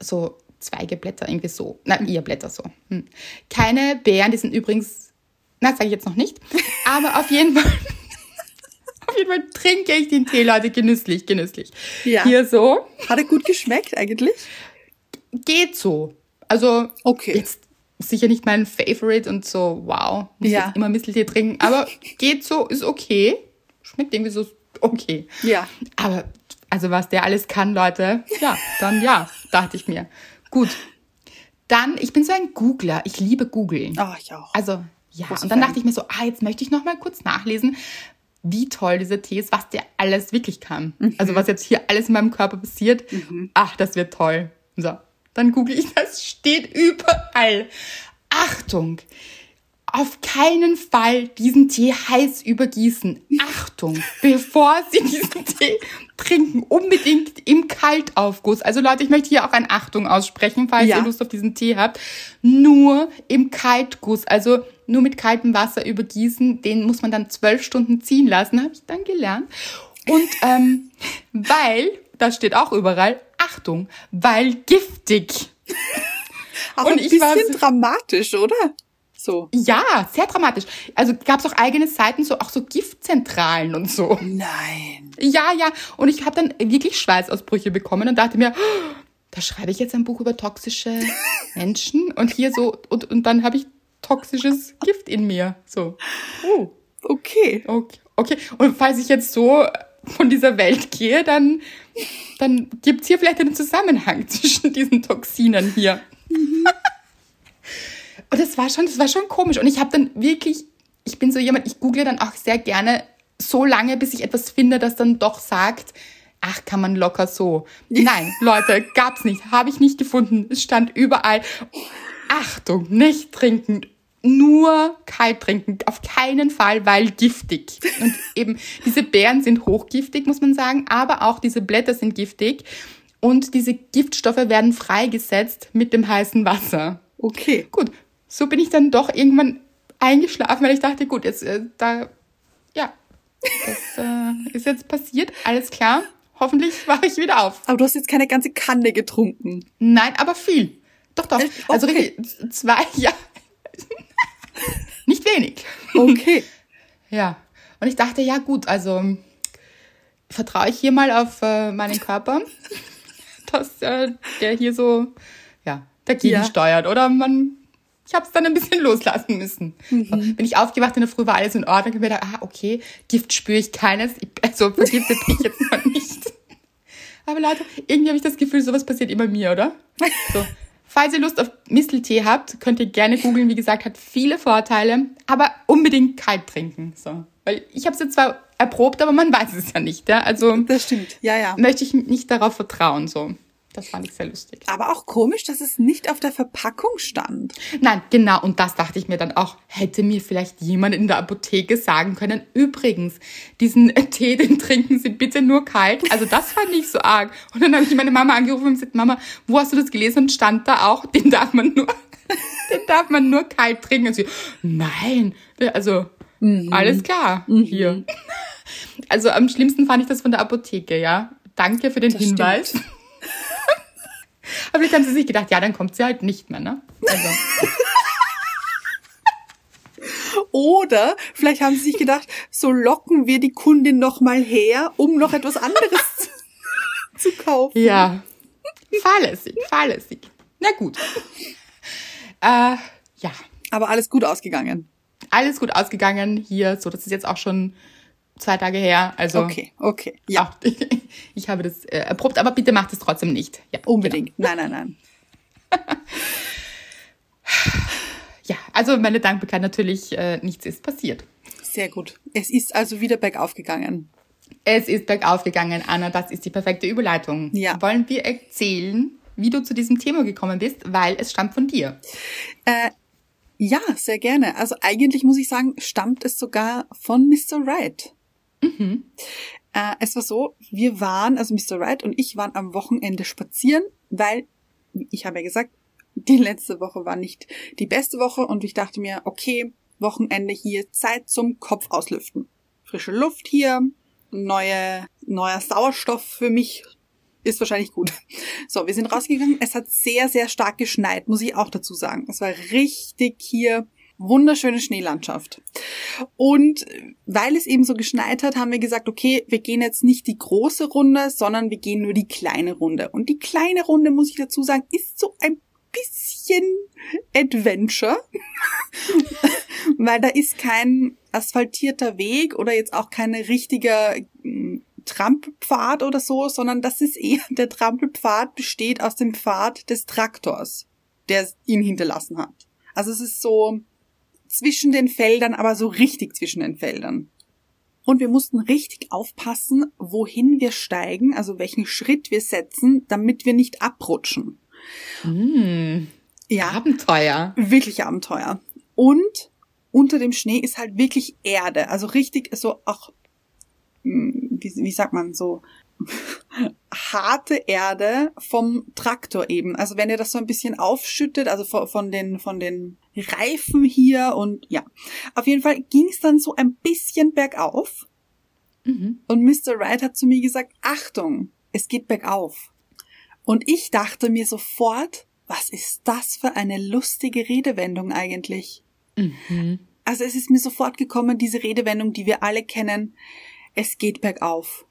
S1: so Zweigeblätter irgendwie so. Na, ihr Blätter so. Hm. Keine Beeren, die sind übrigens, na, sage ich jetzt noch nicht, aber auf jeden Fall, (laughs) auf jeden Fall trinke ich den Tee, Leute, genüsslich, genüsslich.
S2: Ja.
S1: Hier so,
S2: Hat er gut geschmeckt eigentlich?
S1: geht so. Also,
S2: Okay.
S1: jetzt, sicher nicht mein Favorite und so, wow, muss
S2: Ja.
S1: jetzt immer Misteltee trinken, aber (laughs) geht so, ist okay. Schmeckt irgendwie so okay.
S2: Ja.
S1: Aber, also was der alles kann, Leute, ja, dann ja, dachte ich mir. Gut. Dann, ich bin so ein Googler. Ich liebe Googeln.
S2: Oh, ich auch.
S1: Also, ja.
S2: Großer
S1: und dann dachte ich mir so, ah, jetzt möchte ich noch mal kurz nachlesen, wie toll dieser Tee ist, was der alles wirklich kann.
S2: Mhm.
S1: Also, was jetzt hier alles in meinem Körper passiert. Ach, das wird toll. So. Dann google ich, das steht überall. Achtung! Auf keinen Fall diesen Tee heiß übergießen. Achtung, bevor Sie diesen Tee trinken, unbedingt im Kaltaufguss. Also Leute, ich möchte hier auch ein Achtung aussprechen, falls
S2: Ja.
S1: ihr Lust auf diesen Tee habt. Nur im Kaltguss, also nur mit kaltem Wasser übergießen. Den muss man dann zwölf Stunden ziehen lassen, habe ich dann gelernt. Und ähm, weil, das steht auch überall, Achtung, weil giftig.
S2: Auch
S1: und
S2: ein
S1: ich war
S2: bisschen
S1: so-
S2: dramatisch, oder? So.
S1: Ja, sehr dramatisch. Also gab es auch eigene Seiten, so auch so Giftzentralen und so.
S2: Nein.
S1: Ja, ja. Und ich habe dann wirklich Schweißausbrüche bekommen und dachte mir, oh, da schreibe ich jetzt ein Buch über toxische (laughs) Menschen und hier so und, und dann habe ich toxisches Gift in mir. So. Oh,
S2: Okay.
S1: okay. Okay. Und falls ich jetzt so von dieser Welt gehe, dann, dann gibt's hier vielleicht einen Zusammenhang (laughs) zwischen diesen Toxinen hier. Und das war schon, das war schon komisch. Und ich habe dann wirklich, ich bin so jemand, ich google dann auch sehr gerne so lange, bis ich etwas finde, das dann doch sagt, ach, kann man locker so. Nein, Leute, gab's nicht, habe ich nicht gefunden. Es stand überall. Achtung, nicht trinken, nur kalt trinken, auf keinen Fall, weil giftig. Und eben diese Beeren sind hochgiftig, muss man sagen, aber auch diese Blätter sind giftig. Und diese Giftstoffe werden freigesetzt mit dem heißen Wasser.
S2: Okay.
S1: Gut, so bin ich dann doch irgendwann eingeschlafen, weil ich dachte, gut, jetzt äh, da, ja, das äh, ist jetzt passiert, alles klar. Hoffentlich wache ich wieder auf.
S2: Aber du hast jetzt keine ganze Kanne getrunken.
S1: Nein, aber viel. Doch, doch. Also
S2: okay.
S1: richtig, zwei, (laughs) ja. Nicht wenig.
S2: Okay. (laughs)
S1: Ja. Und ich dachte, ja gut, also vertraue ich hier mal auf äh, meinen Körper, (laughs) dass äh, der hier so, ja, dagegen
S2: Ja.
S1: steuert. Oder man, ich habe es dann ein bisschen (laughs) loslassen müssen.
S2: Mhm.
S1: Bin ich aufgewacht in der Früh, war alles in Ordnung. Ich mir gedacht, ah, okay, Gift spüre ich keines. Ich, also vergiftet bin ich jetzt noch nicht. (laughs) Aber Leute, irgendwie habe ich das Gefühl, sowas passiert immer mir, oder? So. Falls ihr Lust auf Misteltee habt, könnt ihr gerne googeln. Wie gesagt, hat viele Vorteile, aber unbedingt kalt trinken. So. Weil ich habe es jetzt zwar erprobt, aber man weiß es ja nicht. Ja? Also
S2: Das stimmt. Ja, ja.
S1: möchte ich nicht darauf vertrauen. So. Das fand ich sehr lustig.
S2: Aber auch komisch, dass es nicht auf der Verpackung stand.
S1: Nein, genau. Und das dachte ich mir dann auch. Hätte mir vielleicht jemand in der Apotheke sagen können, übrigens, diesen (laughs) Tee, den trinken Sie bitte nur kalt. Also das fand ich so arg. Und dann habe ich meine Mama angerufen und gesagt, Mama, wo hast du das gelesen? Und stand da auch, den darf man nur, (laughs) den darf man nur kalt trinken. Und sie, nein, also alles klar hier. (laughs) Also am schlimmsten fand ich das von der Apotheke, ja. Danke für den
S2: Das
S1: Hinweis. Aber vielleicht haben sie sich gedacht, ja, dann kommt sie halt nicht mehr, ne? Also.
S2: Oder vielleicht haben sie sich gedacht, so locken wir die Kundin noch mal her, um noch etwas anderes (laughs) zu kaufen.
S1: Ja. Fahrlässig, fahrlässig. Na gut. Äh, ja,
S2: Aber alles gut ausgegangen.
S1: alles gut ausgegangen hier. So, das ist jetzt auch schon zwei Tage her. Also
S2: Okay, okay.
S1: Ja, (laughs) ich habe das äh, erprobt, aber bitte macht es trotzdem nicht. Ja,
S2: unbedingt. Nein, nein, nein. (laughs)
S1: Ja, also meine Dankbarkeit natürlich, äh, nichts ist passiert.
S2: Sehr gut. Es ist also wieder bergauf gegangen.
S1: Es ist bergauf gegangen, Anna, das ist die perfekte Überleitung.
S2: Ja.
S1: Wollen wir erzählen, wie du zu diesem Thema gekommen bist, weil es stammt von dir.
S2: Äh, ja, sehr gerne. Also eigentlich muss ich sagen, stammt es sogar von Mr. Wright. Äh, es war so, wir waren, also Mr. Wright und ich waren am Wochenende spazieren, weil, ich habe ja gesagt, die letzte Woche war nicht die beste Woche und ich dachte mir, okay, Wochenende hier, Zeit zum Kopf auslüften. Frische Luft hier, neue, neuer Sauerstoff für mich ist wahrscheinlich gut. So, wir sind rausgegangen. Es hat sehr, sehr stark geschneit, muss ich auch dazu sagen. Es war richtig hier wunderschöne Schneelandschaft. Und weil es eben so geschneit hat, haben wir gesagt, okay, wir gehen jetzt nicht die große Runde, sondern wir gehen nur die kleine Runde. Und die kleine Runde, muss ich dazu sagen, ist so ein bisschen Adventure, (laughs) weil da ist kein asphaltierter Weg oder jetzt auch kein richtiger hm, Trampelpfad oder so, sondern das ist eher, der Trampelpfad besteht aus dem Pfad des Traktors, der ihn hinterlassen hat. Also es ist so zwischen den Feldern, aber so richtig zwischen den Feldern. Und wir mussten richtig aufpassen, wohin wir steigen, also welchen Schritt wir setzen, damit wir nicht abrutschen.
S1: Mm, ja. Abenteuer.
S2: Wirklich Abenteuer. Und unter dem Schnee ist halt wirklich Erde, also richtig so auch, hm, wie, wie sagt man, so (laughs) harte Erde vom Traktor eben. Also wenn ihr das so ein bisschen aufschüttet, also von, von den, von den Reifen hier und ja. Auf jeden Fall ging es dann so ein bisschen bergauf. Mhm. Und Mr. Wright hat zu mir gesagt, Achtung, es geht bergauf. Und ich dachte mir sofort, was ist das für eine lustige Redewendung eigentlich? Mhm. Also es ist mir sofort gekommen, diese Redewendung, die wir alle kennen, es geht bergauf.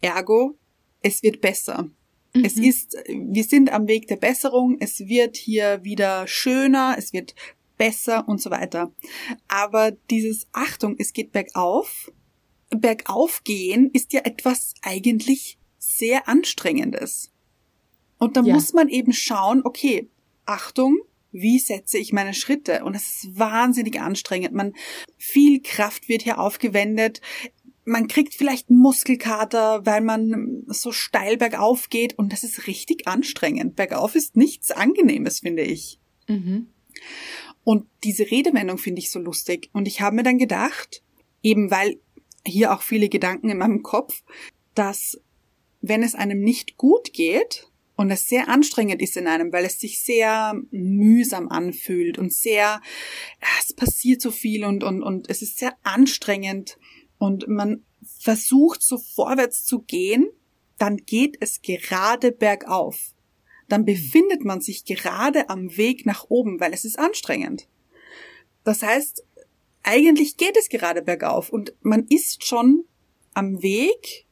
S2: Ergo, es wird besser. Mhm. Es ist, wir sind am Weg der Besserung, es wird hier wieder schöner, es wird besser und so weiter. Aber dieses Achtung, es geht bergauf, bergauf gehen ist ja etwas eigentlich sehr anstrengendes. Und da ja. muss man eben schauen, okay, Achtung, wie setze ich meine Schritte? Und es ist wahnsinnig anstrengend. Man, viel Kraft wird hier aufgewendet man kriegt vielleicht Muskelkater, weil man so steil bergauf geht und das ist richtig anstrengend. Bergauf ist nichts Angenehmes, finde ich. Mhm. Und diese Redewendung finde ich so lustig. Und ich habe mir dann gedacht, eben weil hier auch viele Gedanken in meinem Kopf, dass wenn es einem nicht gut geht und es sehr anstrengend ist in einem, weil es sich sehr mühsam anfühlt und sehr, es passiert so viel und, und, und es ist sehr anstrengend, und man versucht so vorwärts zu gehen, dann geht es gerade bergauf. Dann befindet man sich gerade am Weg nach oben, weil es ist anstrengend. Das heißt, eigentlich geht es gerade bergauf und man ist schon am Weg,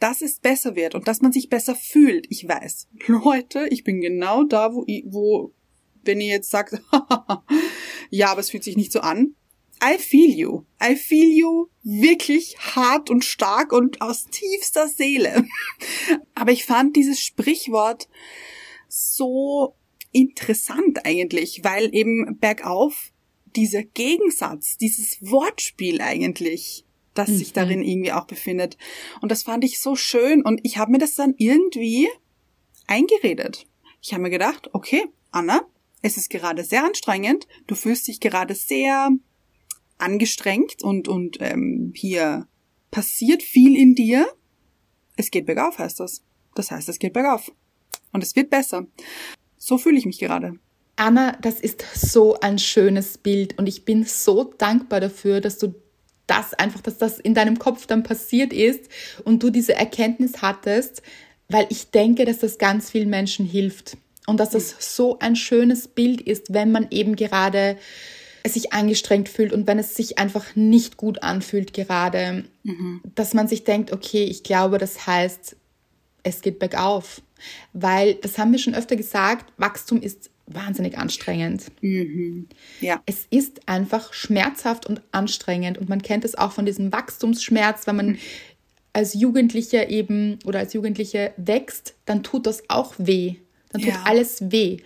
S2: dass es besser wird und dass man sich besser fühlt. Ich weiß, (laughs) Leute, ich bin genau da, wo, wo wenn ihr jetzt sagt, (laughs) ja, aber es fühlt sich nicht so an, I feel you. I feel you wirklich hart und stark und aus tiefster Seele. (laughs) Aber ich fand dieses Sprichwort so interessant eigentlich, weil eben bergauf dieser Gegensatz, dieses Wortspiel eigentlich, das mhm. sich darin irgendwie auch befindet. Und das fand ich so schön und ich habe mir das dann irgendwie eingeredet. Ich habe mir gedacht, okay, Anna, es ist gerade sehr anstrengend, du fühlst dich gerade sehr angestrengt und, und ähm, hier passiert viel in dir. Es geht bergauf, heißt das. Das heißt, es geht bergauf. Und es wird besser. So fühle ich mich gerade.
S1: Anna, das ist so ein schönes Bild und ich bin so dankbar dafür, dass du das einfach, dass das in deinem Kopf dann passiert ist und du diese Erkenntnis hattest, weil ich denke, dass das ganz vielen Menschen hilft und dass das so ein schönes Bild ist, wenn man eben gerade sich angestrengt fühlt und wenn es sich einfach nicht gut anfühlt gerade, mhm. dass man sich denkt, okay, ich glaube, das heißt, es geht bergauf. Weil, das haben wir schon öfter gesagt, Wachstum ist wahnsinnig anstrengend. Mhm. Ja. Es ist einfach schmerzhaft und anstrengend und man kennt es auch von diesem Wachstumsschmerz, wenn man mhm. als Jugendlicher eben oder als Jugendliche wächst, dann tut das auch weh. Dann tut ja. alles weh.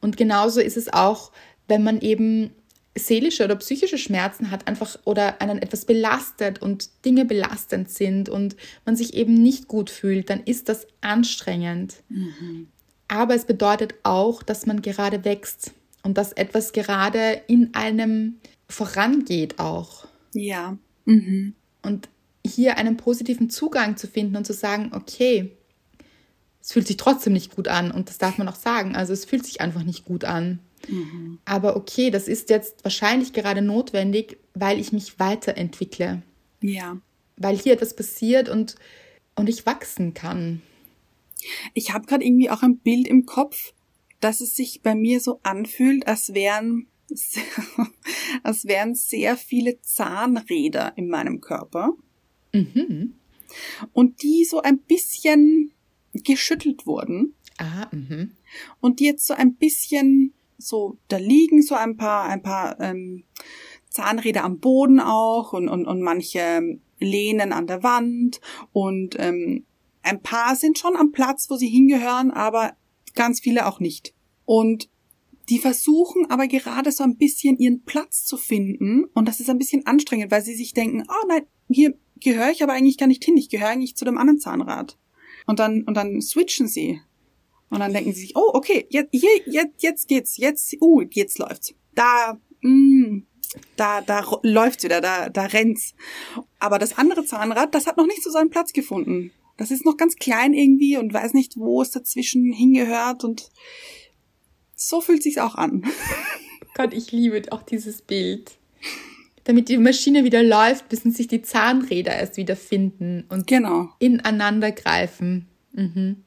S1: Und genauso ist es auch, wenn man eben seelische oder psychische Schmerzen hat, einfach oder einen etwas belastet und Dinge belastend sind und man sich eben nicht gut fühlt, dann ist das anstrengend. Mhm. Aber es bedeutet auch, dass man gerade wächst und dass etwas gerade in einem vorangeht auch.
S2: Ja. Mhm.
S1: Und hier einen positiven Zugang zu finden und zu sagen, okay, es fühlt sich trotzdem nicht gut an und das darf man auch sagen. Also es fühlt sich einfach nicht gut an. Mhm. Aber okay, das ist jetzt wahrscheinlich gerade notwendig, weil ich mich weiterentwickle.
S2: Ja.
S1: Weil hier etwas passiert und, und ich wachsen kann.
S2: Ich habe gerade irgendwie auch ein Bild im Kopf, dass es sich bei mir so anfühlt, als wären, (laughs) als wären sehr viele Zahnräder in meinem Körper. Mhm. Und die so ein bisschen geschüttelt wurden.
S1: Ah, mhm.
S2: und die jetzt so ein bisschen so da liegen, so ein paar, ein paar ähm, Zahnräder am Boden auch und, und, und manche lehnen an der Wand und ähm, ein paar sind schon am Platz, wo sie hingehören, aber ganz viele auch nicht. Und die versuchen aber gerade so ein bisschen ihren Platz zu finden und das ist ein bisschen anstrengend, weil sie sich denken, oh nein, hier gehöre ich aber eigentlich gar nicht hin, ich gehöre eigentlich zu dem anderen Zahnrad. Und dann, und dann switchen sie. Und dann denken sie sich, oh, okay, jetzt, hier, jetzt, jetzt geht's, jetzt, uh, jetzt läuft's. Da, mm, da, da läuft's wieder, da, da rennt's. Aber das andere Zahnrad, das hat noch nicht so seinen Platz gefunden. Das ist noch ganz klein irgendwie und weiß nicht, wo es dazwischen hingehört und so fühlt sich's auch an. (laughs)
S1: Gott, ich liebe auch dieses Bild. Damit die Maschine wieder läuft, müssen sich die Zahnräder erst wieder finden und
S2: genau.
S1: ineinander greifen. Mhm.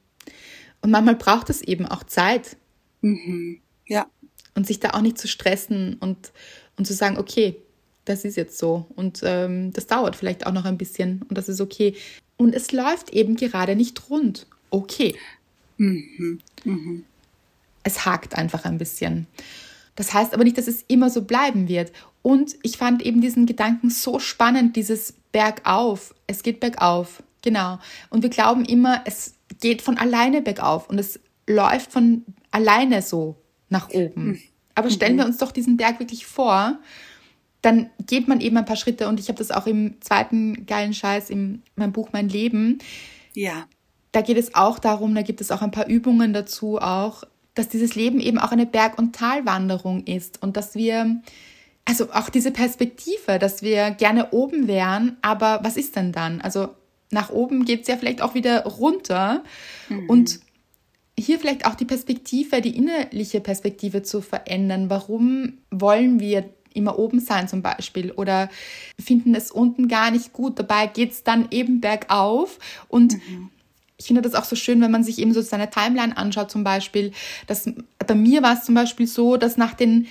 S1: Und manchmal braucht es eben auch Zeit.
S2: Mhm. Ja.
S1: Und sich da auch nicht zu stressen und, und zu sagen, okay, das ist jetzt so. Und ähm, das dauert vielleicht auch noch ein bisschen und das ist okay. Und es läuft eben gerade nicht rund. Okay.
S2: Mhm. Mhm.
S1: Es hakt einfach ein bisschen. Das heißt aber nicht, dass es immer so bleiben wird. Und ich fand eben diesen Gedanken so spannend, dieses Bergauf. Es geht bergauf. Genau. Und wir glauben immer, es geht von alleine bergauf und es läuft von alleine so nach oben. Hm. Aber stellen wir mhm. uns doch diesen Berg wirklich vor, dann geht man eben ein paar Schritte und ich habe das auch im zweiten geilen Scheiß in meinem Buch Mein Leben.
S2: Ja.
S1: Da geht es auch darum, da gibt es auch ein paar Übungen dazu auch, dass dieses Leben eben auch eine Berg- und Talwanderung ist und dass wir also auch diese Perspektive, dass wir gerne oben wären, aber was ist denn dann? Also nach oben geht es ja vielleicht auch wieder runter. Mhm. Und hier vielleicht auch die Perspektive, die innerliche Perspektive zu verändern. Warum wollen wir immer oben sein zum Beispiel oder finden es unten gar nicht gut? Dabei geht es dann eben bergauf und mhm. Ich finde das auch so schön, wenn man sich eben so seine Timeline anschaut, zum Beispiel. Dass, bei mir war es zum Beispiel so, dass nach den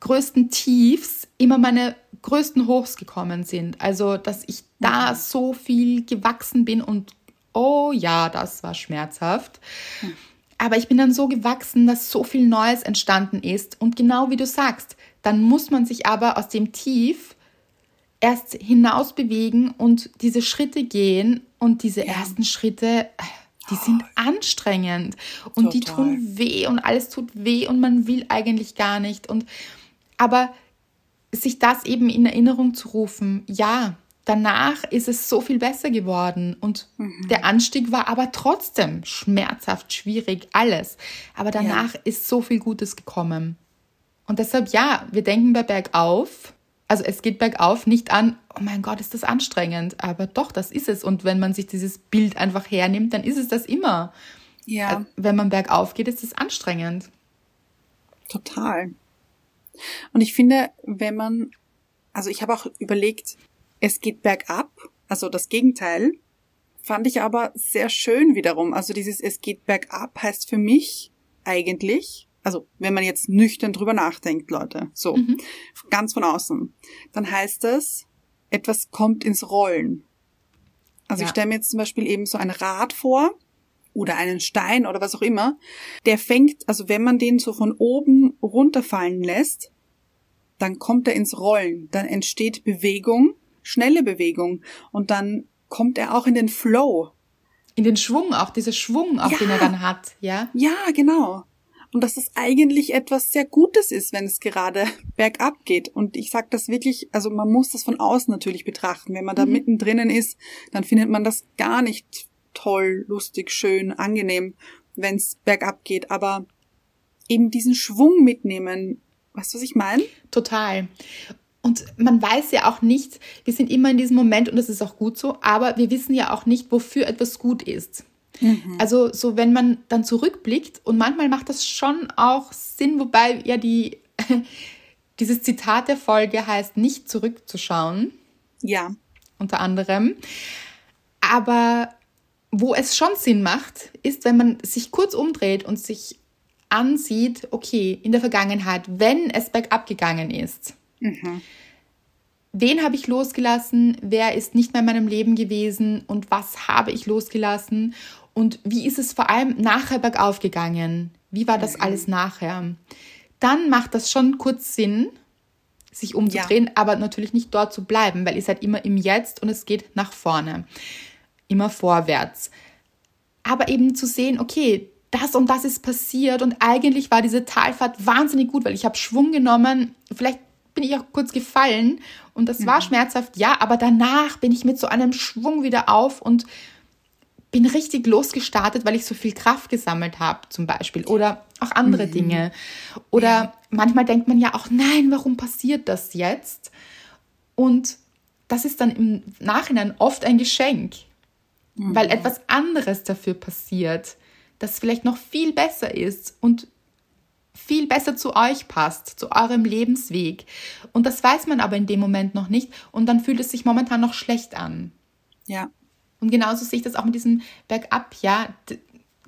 S1: größten Tiefs immer meine größten Hochs gekommen sind. Also, dass ich da mhm. so viel gewachsen bin und oh ja, das war schmerzhaft. Mhm. Aber ich bin dann so gewachsen, dass so viel Neues entstanden ist. Und genau wie du sagst, dann muss man sich aber aus dem Tief erst hinaus bewegen und diese Schritte gehen. Und diese ja. ersten Schritte, die sind anstrengend und Total. die tun weh und alles tut weh und man will eigentlich gar nicht. Und aber sich das eben in Erinnerung zu rufen, ja, danach ist es so viel besser geworden und mhm. der Anstieg war aber trotzdem schmerzhaft, schwierig, alles. Aber danach ja. ist so viel Gutes gekommen. Und deshalb, ja, wir denken bei Bergauf, also es geht bergauf nicht an, oh mein Gott, ist das anstrengend. Aber doch, das ist es. Und wenn man sich dieses Bild einfach hernimmt, dann ist es das immer.
S2: Ja.
S1: Äh, wenn man bergauf geht, ist es anstrengend.
S2: Total. Und ich finde, wenn man, also ich habe auch überlegt, es geht bergab, also das Gegenteil, fand ich aber sehr schön wiederum. Also dieses es geht bergab heißt für mich eigentlich, also wenn man jetzt nüchtern drüber nachdenkt, Leute, so, mhm. ganz von außen, dann heißt das, etwas kommt ins Rollen. Also ja. ich stelle mir jetzt zum Beispiel eben so ein Rad vor oder einen Stein oder was auch immer, der fängt, also wenn man den so von oben runterfallen lässt, dann kommt er ins Rollen, dann entsteht Bewegung, schnelle Bewegung und dann kommt er auch in den Flow.
S1: In den Schwung auch, dieser Schwung, auch ja. den er dann hat, ja?
S2: Ja, genau. Und dass es eigentlich etwas sehr Gutes ist, wenn es gerade (laughs) bergab geht. Und ich sage das wirklich, also man muss das von außen natürlich betrachten. Wenn man da mhm. mittendrin ist, dann findet man das gar nicht toll, lustig, schön, angenehm, wenn es bergab geht. Aber eben diesen Schwung mitnehmen, weißt du, was ich meine?
S1: Total. Und man weiß ja auch nicht, wir sind immer in diesem Moment und das ist auch gut so, aber wir wissen ja auch nicht, wofür etwas gut ist. Mhm. Also so, wenn man dann zurückblickt und manchmal macht das schon auch Sinn, wobei ja die, (laughs) dieses Zitat der Folge heißt, nicht zurückzuschauen.
S2: Ja.
S1: Unter anderem. Aber wo es schon Sinn macht, ist, wenn man sich kurz umdreht und sich ansieht, okay, in der Vergangenheit, wenn es bergab gegangen ist, mhm. wen habe ich losgelassen, wer ist nicht mehr in meinem Leben gewesen und was habe ich losgelassen und wie ist es vor allem nachher bergauf gegangen? Wie war das alles nachher? Dann macht das schon kurz Sinn, sich umzudrehen, ja. aber natürlich nicht dort zu bleiben, weil ihr seid immer im Jetzt und es geht nach vorne, immer vorwärts. Aber eben zu sehen, okay, das und das ist passiert und eigentlich war diese Talfahrt wahnsinnig gut, weil ich habe Schwung genommen, vielleicht bin ich auch kurz gefallen und das mhm. war schmerzhaft, ja, aber danach bin ich mit so einem Schwung wieder auf und bin richtig losgestartet, weil ich so viel Kraft gesammelt habe, zum Beispiel. Oder auch andere mhm. Dinge. Oder ja. manchmal denkt man ja auch, nein, warum passiert das jetzt? Und das ist dann im Nachhinein oft ein Geschenk, mhm. weil etwas anderes dafür passiert, das vielleicht noch viel besser ist und viel besser zu euch passt, zu eurem Lebensweg. Und das weiß man aber in dem Moment noch nicht und dann fühlt es sich momentan noch schlecht an.
S2: Ja.
S1: Und genauso sehe ich das auch mit diesem Bergab, ja,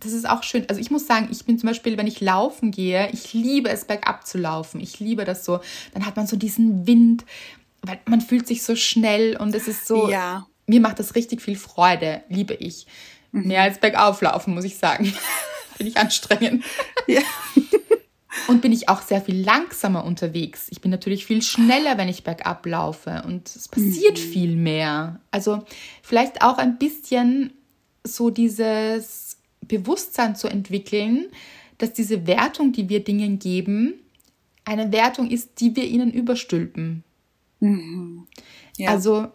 S1: das ist auch schön. Also ich muss sagen, ich bin zum Beispiel, wenn ich laufen gehe, ich liebe es, bergab zu laufen. Ich liebe das so. Dann hat man so diesen Wind, weil man fühlt sich so schnell und es ist so.
S2: Ja.
S1: Mir macht das richtig viel Freude, liebe ich. Mhm. Mehr als bergauf laufen, muss ich sagen. (laughs) Finde ich anstrengend. Ja. Und bin ich auch sehr viel langsamer unterwegs. Ich bin natürlich viel schneller, wenn ich bergab laufe und es passiert mhm. viel mehr. Also vielleicht auch ein bisschen so dieses Bewusstsein zu entwickeln, dass diese Wertung, die wir Dingen geben, eine Wertung ist, die wir ihnen überstülpen. Mhm. Ja. Also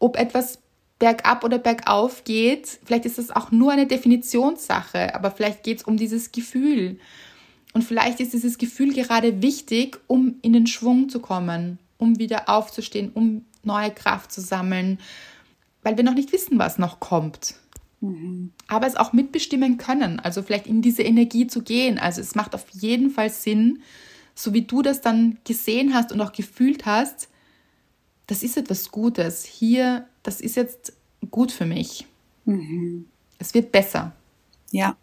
S1: ob etwas bergab oder bergauf geht, vielleicht ist es auch nur eine Definitionssache, aber vielleicht geht es um dieses Gefühl. Und vielleicht ist dieses Gefühl gerade wichtig, um in den Schwung zu kommen, um wieder aufzustehen, um neue Kraft zu sammeln, weil wir noch nicht wissen, was noch kommt. Mhm. Aber es auch mitbestimmen können, also vielleicht in diese Energie zu gehen. Also es macht auf jeden Fall Sinn, so wie du das dann gesehen hast und auch gefühlt hast, das ist etwas Gutes. Hier, das ist jetzt gut für mich. Mhm. Es wird besser.
S2: Ja,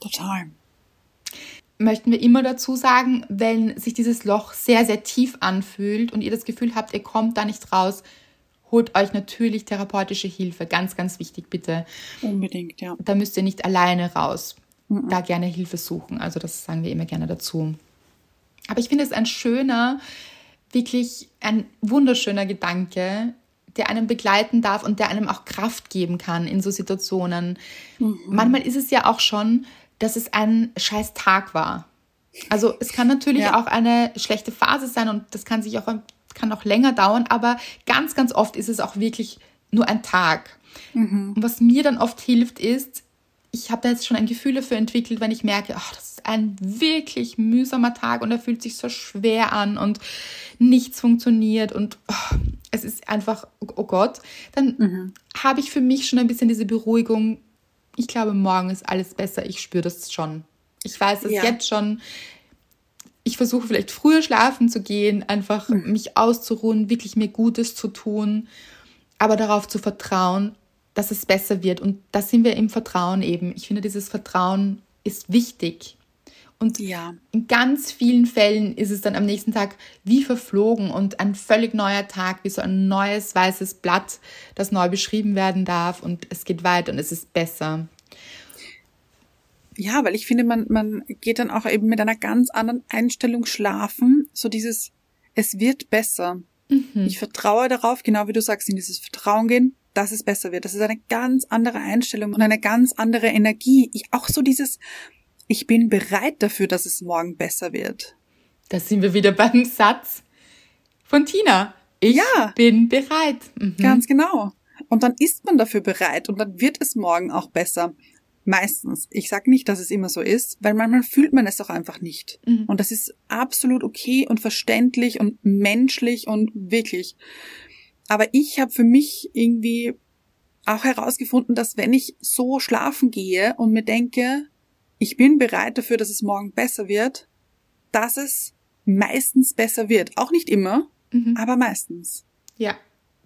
S2: total
S1: möchten wir immer dazu sagen, wenn sich dieses Loch sehr, sehr tief anfühlt und ihr das Gefühl habt, ihr kommt da nicht raus, holt euch natürlich therapeutische Hilfe. Ganz, ganz wichtig, bitte.
S2: Unbedingt, ja.
S1: Da müsst ihr nicht alleine raus. Mhm. Da gerne Hilfe suchen. Also das sagen wir immer gerne dazu. Aber ich finde es ein schöner, wirklich ein wunderschöner Gedanke, der einem begleiten darf und der einem auch Kraft geben kann in so Situationen. Mhm. Manchmal ist es ja auch schon, dass es ein scheiß Tag war. Also es kann natürlich ja. auch eine schlechte Phase sein und das kann sich auch kann auch länger dauern, aber ganz ganz oft ist es auch wirklich nur ein Tag. Mhm. Und was mir dann oft hilft ist, ich habe da jetzt schon ein Gefühl dafür entwickelt, wenn ich merke, ach, das ist ein wirklich mühsamer Tag und er fühlt sich so schwer an und nichts funktioniert und oh, es ist einfach, oh Gott, dann mhm. habe ich für mich schon ein bisschen diese Beruhigung, ich glaube, morgen ist alles besser. Ich spüre das schon. Ich weiß das ja. jetzt schon. Ich versuche vielleicht früher schlafen zu gehen, einfach mhm. mich auszuruhen, wirklich mir Gutes zu tun, aber darauf zu vertrauen, dass es besser wird. Und da sind wir im Vertrauen eben. Ich finde, dieses Vertrauen ist wichtig. Und ja. in ganz vielen Fällen ist es dann am nächsten Tag wie verflogen und ein völlig neuer Tag, wie so ein neues weißes Blatt, das neu beschrieben werden darf und es geht weiter und es ist besser.
S2: Ja, weil ich finde, man, man geht dann auch eben mit einer ganz anderen Einstellung schlafen. So dieses, es wird besser. Mhm. Ich vertraue darauf, genau wie du sagst, in dieses Vertrauen gehen, dass es besser wird. Das ist eine ganz andere Einstellung und eine ganz andere Energie. Ich, auch so dieses, ich bin bereit dafür, dass es morgen besser wird.
S1: Da sind wir wieder (laughs) beim Satz von Tina. Ich ja, bin bereit.
S2: Mhm. Ganz genau. Und dann ist man dafür bereit und dann wird es morgen auch besser. Meistens. Ich sage nicht, dass es immer so ist, weil manchmal fühlt man es auch einfach nicht. Mhm. Und das ist absolut okay und verständlich und menschlich und wirklich. Aber ich habe für mich irgendwie auch herausgefunden, dass wenn ich so schlafen gehe und mir denke, ich bin bereit dafür, dass es morgen besser wird, dass es meistens besser wird. Auch nicht immer, mhm. aber meistens.
S1: Ja.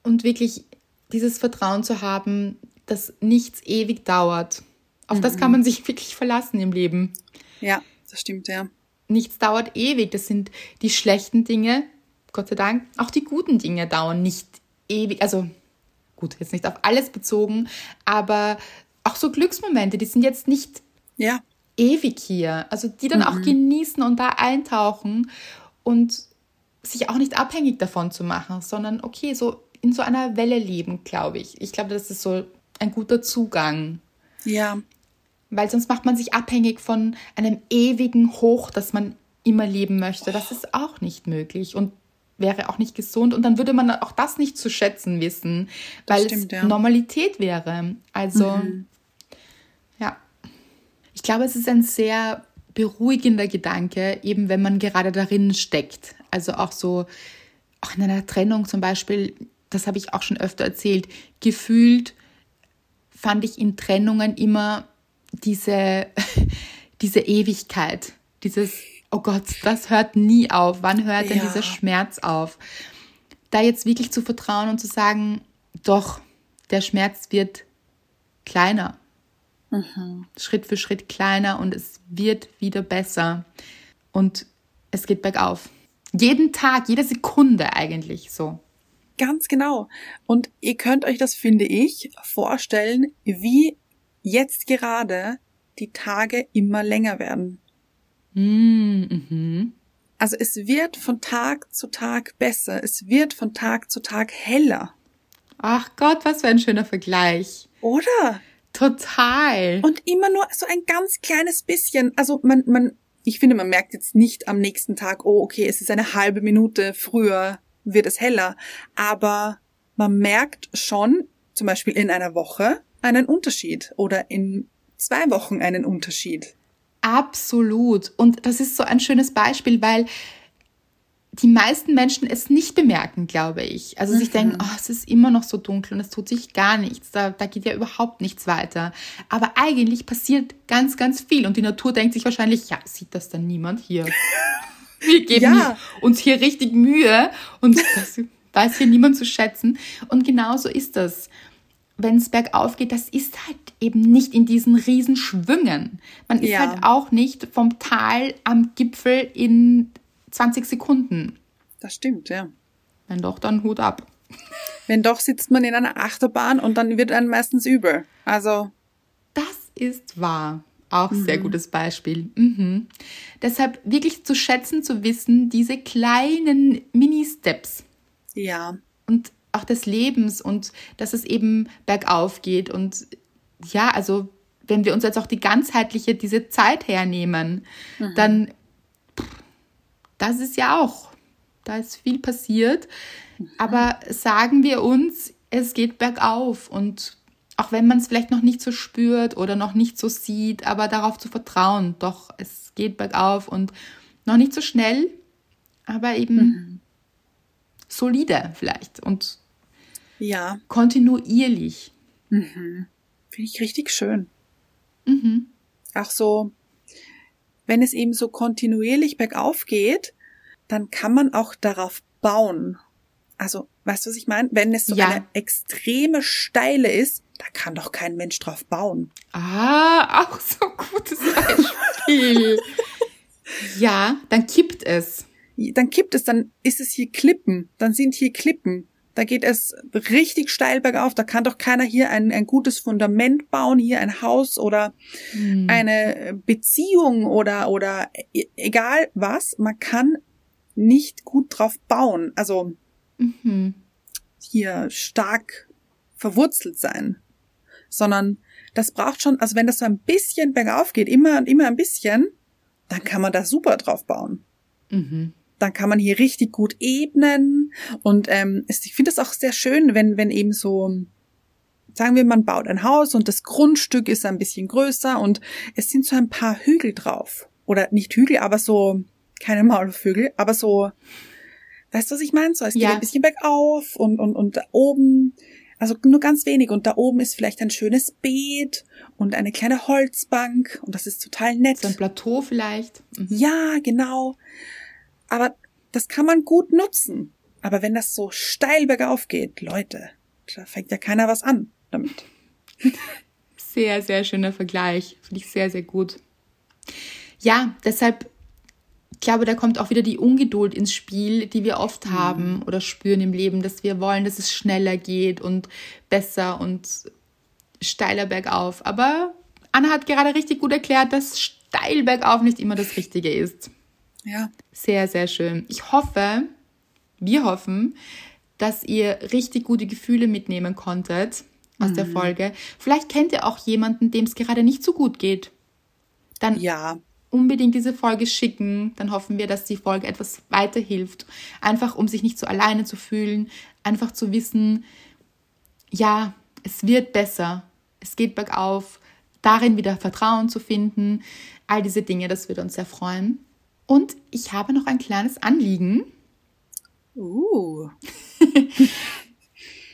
S1: Und wirklich dieses Vertrauen zu haben, dass nichts ewig dauert. Auf mhm. das kann man sich (laughs) wirklich verlassen im Leben.
S2: Ja, das stimmt, ja.
S1: Nichts dauert ewig. Das sind die schlechten Dinge, Gott sei Dank. Auch die guten Dinge dauern nicht ewig. Also gut, jetzt nicht auf alles bezogen, aber auch so Glücksmomente, die sind jetzt nicht
S2: ja
S1: ewig hier. Also die dann auch genießen und da eintauchen und sich auch nicht abhängig davon zu machen, sondern okay, so in so einer Welle leben, glaube ich. Ich glaube, das ist so ein guter Zugang.
S2: Ja.
S1: Weil sonst macht man sich abhängig von einem ewigen Hoch, das man immer leben möchte. Das ist auch nicht möglich und wäre auch nicht gesund. Und dann würde man auch das nicht zu schätzen wissen, weil
S2: stimmt,
S1: es
S2: ja.
S1: Normalität wäre. Also, ja. Ich glaube, es ist ein sehr beruhigender Gedanke, eben wenn man gerade darin steckt. Also auch so, auch in einer Trennung zum Beispiel, das habe ich auch schon öfter erzählt, gefühlt fand ich in Trennungen immer diese, (laughs) diese Ewigkeit, dieses, oh Gott, das hört nie auf. Wann hört denn
S2: Ja.
S1: dieser Schmerz auf? Da jetzt wirklich zu vertrauen und zu sagen, doch, der Schmerz wird kleiner. Schritt für Schritt kleiner und es wird wieder besser. Und es geht bergauf. Jeden Tag, jede Sekunde eigentlich so.
S2: Ganz genau. Und ihr könnt euch das, finde ich, vorstellen, wie jetzt gerade die Tage immer länger werden.
S1: Mhm.
S2: Also es wird von Tag zu Tag besser. Es wird von Tag zu Tag heller.
S1: Ach Gott, was für ein schöner Vergleich.
S2: Oder?
S1: Total.
S2: Und immer nur so ein ganz kleines bisschen. Also man, man, ich finde, man merkt jetzt nicht am nächsten Tag, oh, okay, es ist eine halbe Minute früher wird es heller. Aber man merkt schon, zum Beispiel in einer Woche, einen Unterschied oder in zwei Wochen einen Unterschied.
S1: Absolut. Und das ist so ein schönes Beispiel, weil die meisten Menschen es nicht bemerken, glaube ich. Also sich denken, oh, es ist immer noch so dunkel und es tut sich gar nichts. Da, da geht ja überhaupt nichts weiter. Aber eigentlich passiert ganz, ganz viel. Und die Natur denkt sich wahrscheinlich, ja, sieht das dann niemand hier? (laughs) Wir geben
S2: Ja.
S1: uns hier richtig Mühe und das (laughs) weiß hier niemand zu schätzen. Und genau so ist das. Wenn es bergauf geht, das ist halt eben nicht in diesen riesen Schwüngen. Man ist
S2: Ja.
S1: halt auch nicht vom Tal am Gipfel in 20 Sekunden.
S2: Das stimmt, ja.
S1: Wenn doch, dann Hut ab.
S2: Wenn doch sitzt man in einer Achterbahn und dann wird einem meistens übel. Also,
S1: Das ist wahr. Auch sehr gutes Beispiel. Mhm. Deshalb wirklich zu schätzen, zu wissen, diese kleinen Mini-Steps
S2: ja.
S1: und auch des Lebens und dass es eben bergauf geht. Und ja, also wenn wir uns jetzt auch die ganzheitliche, diese Zeit hernehmen, dann, pff, das ist ja auch, da ist viel passiert. Aber sagen wir uns, es geht bergauf. Und auch wenn man es vielleicht noch nicht so spürt oder noch nicht so sieht, aber darauf zu vertrauen, doch, es geht bergauf und noch nicht so schnell, aber eben solide vielleicht. Und
S2: Ja,
S1: kontinuierlich.
S2: finde ich richtig schön. Auch so, wenn es eben so kontinuierlich bergauf geht, dann kann man auch darauf bauen. Also, weißt du, was ich meine? Wenn es so
S1: Ja.
S2: eine extreme Steile ist, da kann doch kein Mensch drauf bauen.
S1: Ah, auch so gutes Beispiel. ja, dann kippt es.
S2: Dann kippt es, dann ist es hier Klippen, dann sind hier Klippen. Da geht es richtig steil bergauf. Da kann doch keiner hier ein, ein gutes Fundament bauen, hier ein Haus oder eine Beziehung oder, oder e- egal was. Man kann nicht gut drauf bauen. Also hier stark verwurzelt sein. Sondern das braucht schon, also wenn das so ein bisschen bergauf geht, immer und immer ein bisschen, dann kann man da super drauf bauen dann kann man hier richtig gut ebnen und ähm, ich finde es auch sehr schön, wenn wenn eben so sagen wir, man baut ein Haus und das Grundstück ist ein bisschen größer und es sind so ein paar Hügel drauf oder nicht Hügel, aber so keine Maulvögel, aber so weißt du, was ich meine? So es geht
S1: Ja.
S2: ein bisschen bergauf und und und da oben also nur ganz wenig und da oben ist vielleicht ein schönes Beet und eine kleine Holzbank und das ist total nett.
S1: So ein Plateau vielleicht. Mhm.
S2: Ja, genau. Aber das kann man gut nutzen. Aber wenn das so steil bergauf geht, Leute, da fängt ja keiner was an damit.
S1: Sehr, sehr schöner Vergleich. Finde ich sehr, sehr gut. Ja, deshalb, ich glaube, da kommt auch wieder die Ungeduld ins Spiel, die wir oft haben oder spüren im Leben, dass wir wollen, dass es schneller geht und besser und steiler bergauf. Aber Anna hat gerade richtig gut erklärt, dass steil bergauf nicht immer das Richtige ist.
S2: Ja.
S1: Sehr, sehr schön. Ich hoffe, wir hoffen, dass ihr richtig gute Gefühle mitnehmen konntet aus der Folge. Vielleicht kennt ihr auch jemanden, dem es gerade nicht so gut geht. Dann
S2: Ja.
S1: unbedingt diese Folge schicken. Dann hoffen wir, dass die Folge etwas weiterhilft. Einfach, um sich nicht so alleine zu fühlen. Einfach zu wissen, ja, es wird besser. Es geht bergauf. Darin wieder Vertrauen zu finden. All diese Dinge, das würde uns sehr freuen. Und ich habe noch ein kleines Anliegen.
S2: Uh. (laughs)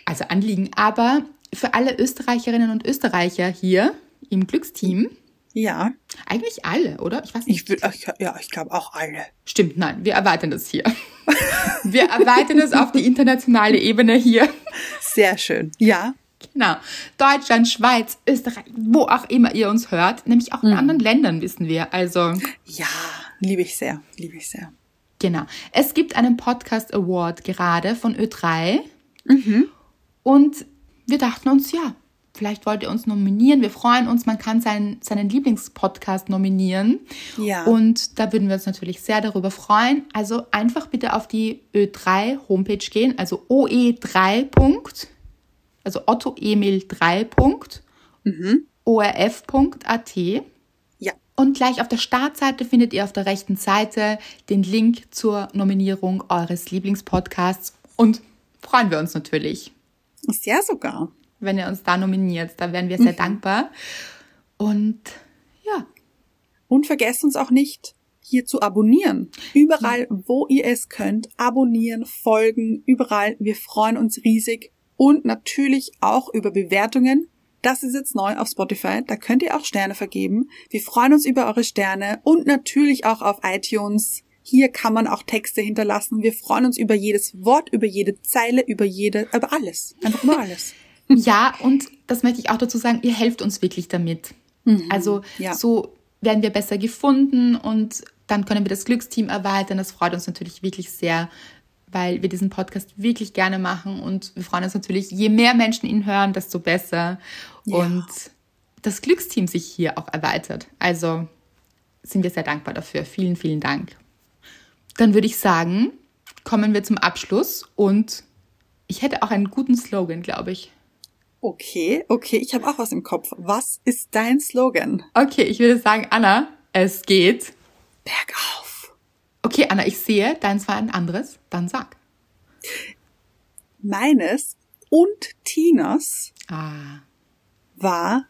S1: Also Anliegen, aber für alle Österreicherinnen und Österreicher hier im Glücksteam.
S2: Ja.
S1: Eigentlich alle, oder? Ich weiß nicht.
S2: Ich will, ich, ja, ich glaube auch alle.
S1: Stimmt, nein, wir erweitern das hier. (laughs) Wir erweitern es auf die internationale Ebene hier.
S2: Sehr schön. Ja.
S1: Genau. Deutschland, Schweiz, Österreich, wo auch immer ihr uns hört. Nämlich auch in anderen Ländern, wissen wir. Also,
S2: Ja. Liebe ich sehr. Liebe ich sehr.
S1: genau. Es gibt einen Podcast Award gerade von Ö3. Und wir dachten uns, ja, vielleicht wollt ihr uns nominieren. Wir freuen uns, man kann seinen, seinen Lieblingspodcast nominieren.
S2: Ja.
S1: Und da würden wir uns natürlich sehr darüber freuen. Also einfach bitte auf die Ö3 Homepage gehen, also OE3. Punkt, Also Otto Emil 3. Punkt, orf.at. Und gleich auf der Startseite findet ihr auf der rechten Seite den Link zur Nominierung eures Lieblingspodcasts. Und freuen wir uns natürlich,
S2: Sehr sogar.
S1: wenn ihr uns da nominiert. Da wären wir sehr dankbar. Und ja,
S2: Und vergesst uns auch nicht, hier zu abonnieren. Überall, wo ihr es könnt, abonnieren, folgen, überall. Wir freuen uns riesig. Und natürlich auch über Bewertungen. Das ist jetzt neu auf Spotify. Da könnt ihr auch Sterne vergeben. Wir freuen uns über eure Sterne und natürlich auch auf iTunes. Hier kann man auch Texte hinterlassen. Wir freuen uns über jedes Wort, über jede Zeile, über jede, über alles. Einfach nur alles. (laughs)
S1: Ja, und das möchte ich auch dazu sagen, ihr helft uns wirklich damit. Also
S2: ja.
S1: so werden wir besser gefunden und dann können wir das Glücksteam erweitern. Das freut uns natürlich wirklich sehr, weil wir diesen Podcast wirklich gerne machen und wir freuen uns natürlich, je mehr Menschen ihn hören, desto besser.
S2: Ja.
S1: Und das Glücksteam sich hier auch erweitert. Also sind wir sehr dankbar dafür. Vielen, vielen Dank. Dann würde ich sagen, kommen wir zum Abschluss und ich hätte auch einen guten Slogan, glaube ich.
S2: Okay, okay, ich habe auch was im Kopf. Was ist dein Slogan?
S1: Okay, ich würde sagen, Anna, es geht.
S2: Bergauf.
S1: Okay, Anna, ich sehe, deins war ein anderes. Dann sag.
S2: Meines und Tinas
S1: Ah.
S2: war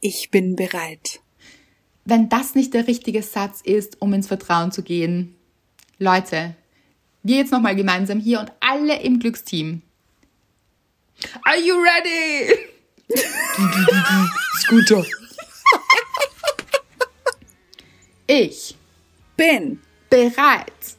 S2: Ich bin bereit.
S1: Wenn das nicht der richtige Satz ist, um ins Vertrauen zu gehen. Leute, wir jetzt nochmal gemeinsam hier und alle im Glücksteam. Are you ready?
S2: Scooter.
S1: Ich
S2: Bin
S1: bereit.